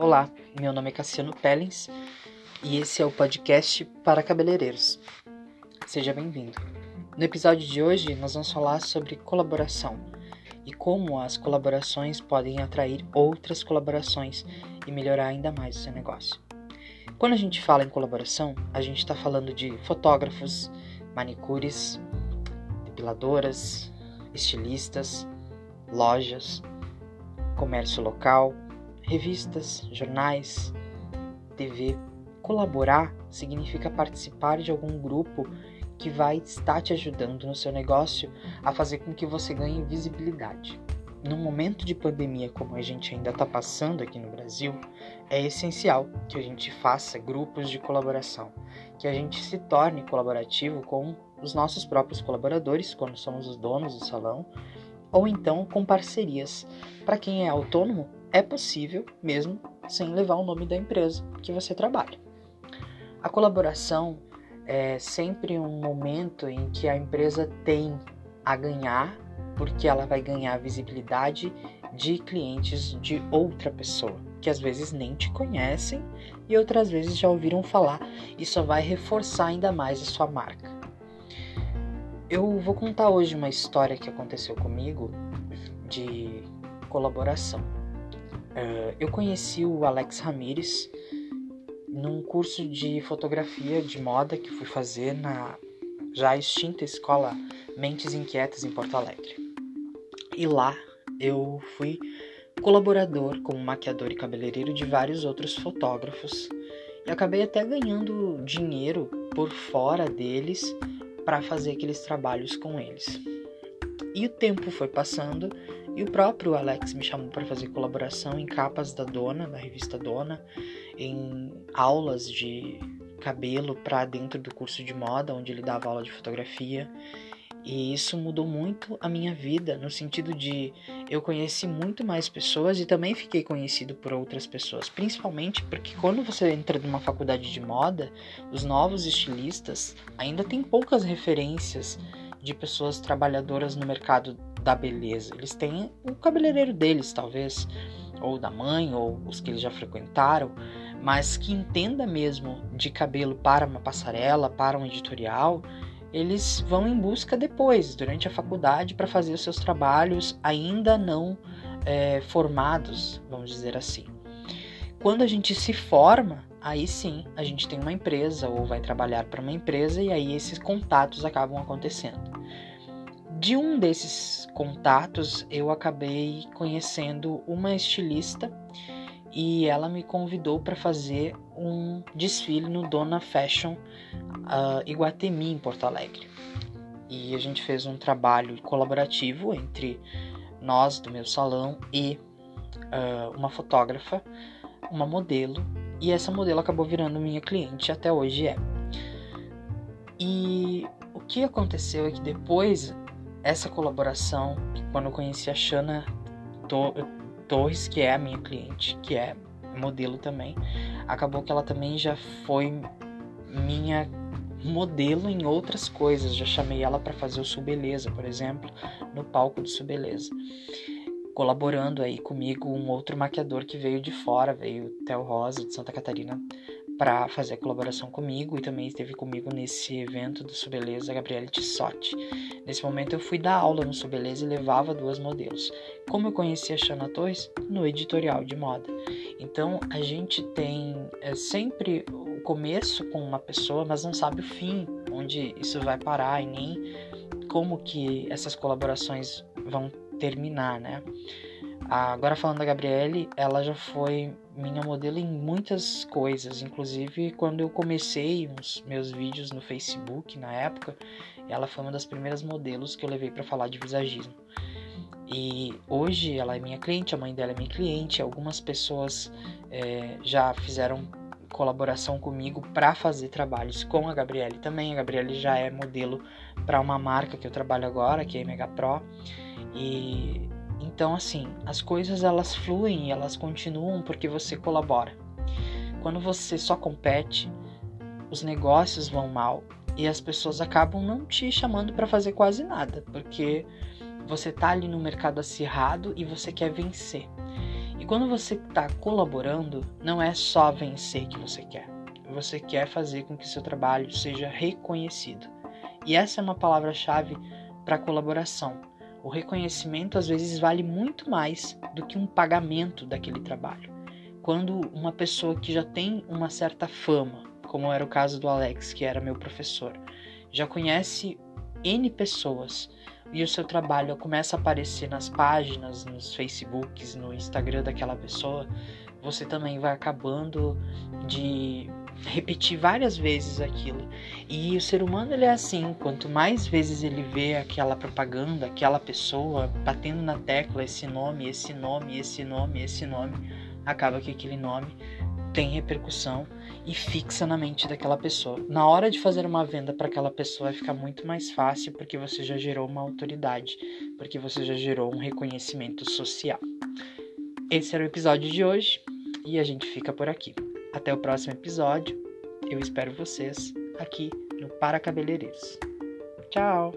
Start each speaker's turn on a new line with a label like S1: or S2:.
S1: Olá, meu nome é Cassiano Pellens e esse é o podcast para cabeleireiros. Seja bem-vindo. No episódio de hoje, nós vamos falar sobre colaboração e como as colaborações podem atrair outras colaborações e melhorar ainda mais o seu negócio. Quando a gente fala em colaboração, a gente está falando de fotógrafos, manicures, depiladoras, estilistas, lojas, comércio local, revistas, jornais, TV. Colaborar significa participar de algum grupo que vai estar te ajudando no seu negócio a fazer com que você ganhe visibilidade. Num momento de pandemia como a gente ainda está passando aqui no Brasil, é essencial que a gente faça grupos de colaboração, que a gente se torne colaborativo com os nossos próprios colaboradores, quando somos os donos do salão, ou então com parcerias. Para quem é autônomo, é possível mesmo sem levar o nome da empresa que você trabalha. A colaboração é sempre um momento em que a empresa tem a ganhar, porque ela vai ganhar visibilidade de clientes de outra pessoa, que às vezes nem te conhecem e outras vezes já ouviram falar e só vai reforçar ainda mais a sua marca. Eu vou contar hoje uma história que aconteceu comigo de colaboração. Uh, eu conheci o Alex Ramires num curso de fotografia de moda que fui fazer na já extinta escola Mentes Inquietas em Porto Alegre. E lá eu fui colaborador como maquiador e cabeleireiro de vários outros fotógrafos e acabei até ganhando dinheiro por fora deles para fazer aqueles trabalhos com eles. E o tempo foi passando e o próprio Alex me chamou para fazer colaboração em capas da Dona, da revista Dona, em aulas de cabelo para dentro do curso de moda, onde ele dava aula de fotografia. E isso mudou muito a minha vida, no sentido de eu conheci muito mais pessoas e também fiquei conhecido por outras pessoas, principalmente porque quando você entra numa faculdade de moda, os novos estilistas ainda têm poucas referências de pessoas trabalhadoras no mercado da beleza. Eles têm o cabeleireiro deles, talvez, ou da mãe, ou os que eles já frequentaram, mas que entenda mesmo de cabelo para uma passarela, para um editorial, eles vão em busca depois, durante a faculdade, para fazer os seus trabalhos ainda não é, formados, vamos dizer assim. Quando a gente se forma, aí sim a gente tem uma empresa ou vai trabalhar para uma empresa e aí esses contatos acabam acontecendo. De um desses contatos, eu acabei conhecendo uma estilista e ela me convidou para fazer um desfile no Dona Fashion uh, Iguatemi, em Porto Alegre. E a gente fez um trabalho colaborativo entre nós do meu salão e uh, uma fotógrafa, uma modelo, e essa modelo acabou virando minha cliente, até hoje é. E o que aconteceu é que depois essa colaboração, quando eu conheci a Shana Torres, que é a minha cliente, que é modelo também, acabou que ela também já foi minha modelo em outras coisas. Já chamei ela para fazer o Subeleza, por exemplo, no palco do Subeleza. Colaborando aí comigo um outro maquiador que veio de fora, veio Theo Rosa de Santa Catarina para fazer a colaboração comigo e também esteve comigo nesse evento do Subeleza, Gabriele Tissotti. Nesse momento eu fui dar aula no Subeleza e levava duas modelos. Como eu conheci a Shana Torres? No editorial de moda. Então a gente tem é, sempre o começo com uma pessoa, mas não sabe o fim, onde isso vai parar e nem como que essas colaborações vão terminar, né? Agora falando da Gabriele, ela já foi minha modelo em muitas coisas, inclusive quando eu comecei os meus vídeos no Facebook na época, ela foi uma das primeiras modelos que eu levei para falar de visagismo. E hoje ela é minha cliente, a mãe dela é minha cliente, algumas pessoas é, já fizeram colaboração comigo para fazer trabalhos com a Gabriele também. A Gabriele já é modelo para uma marca que eu trabalho agora, que é a Mega Pro. E então, assim, as coisas elas fluem e elas continuam porque você colabora. Quando você só compete, os negócios vão mal e as pessoas acabam não te chamando para fazer quase nada, porque você tá ali no mercado acirrado e você quer vencer. E quando você está colaborando, não é só vencer que você quer. Você quer fazer com que seu trabalho seja reconhecido. E essa é uma palavra-chave para colaboração. O reconhecimento às vezes vale muito mais do que um pagamento daquele trabalho. Quando uma pessoa que já tem uma certa fama, como era o caso do Alex, que era meu professor, já conhece N pessoas e o seu trabalho começa a aparecer nas páginas, nos Facebooks, no Instagram daquela pessoa, você também vai acabando de repetir várias vezes aquilo. E o ser humano ele é assim, quanto mais vezes ele vê aquela propaganda, aquela pessoa batendo na tecla esse nome, esse nome, esse nome, esse nome, acaba que aquele nome tem repercussão e fixa na mente daquela pessoa. Na hora de fazer uma venda para aquela pessoa vai ficar muito mais fácil porque você já gerou uma autoridade, porque você já gerou um reconhecimento social. Esse era o episódio de hoje e a gente fica por aqui. Até o próximo episódio. Eu espero vocês aqui no Para Cabeleireiros. Tchau!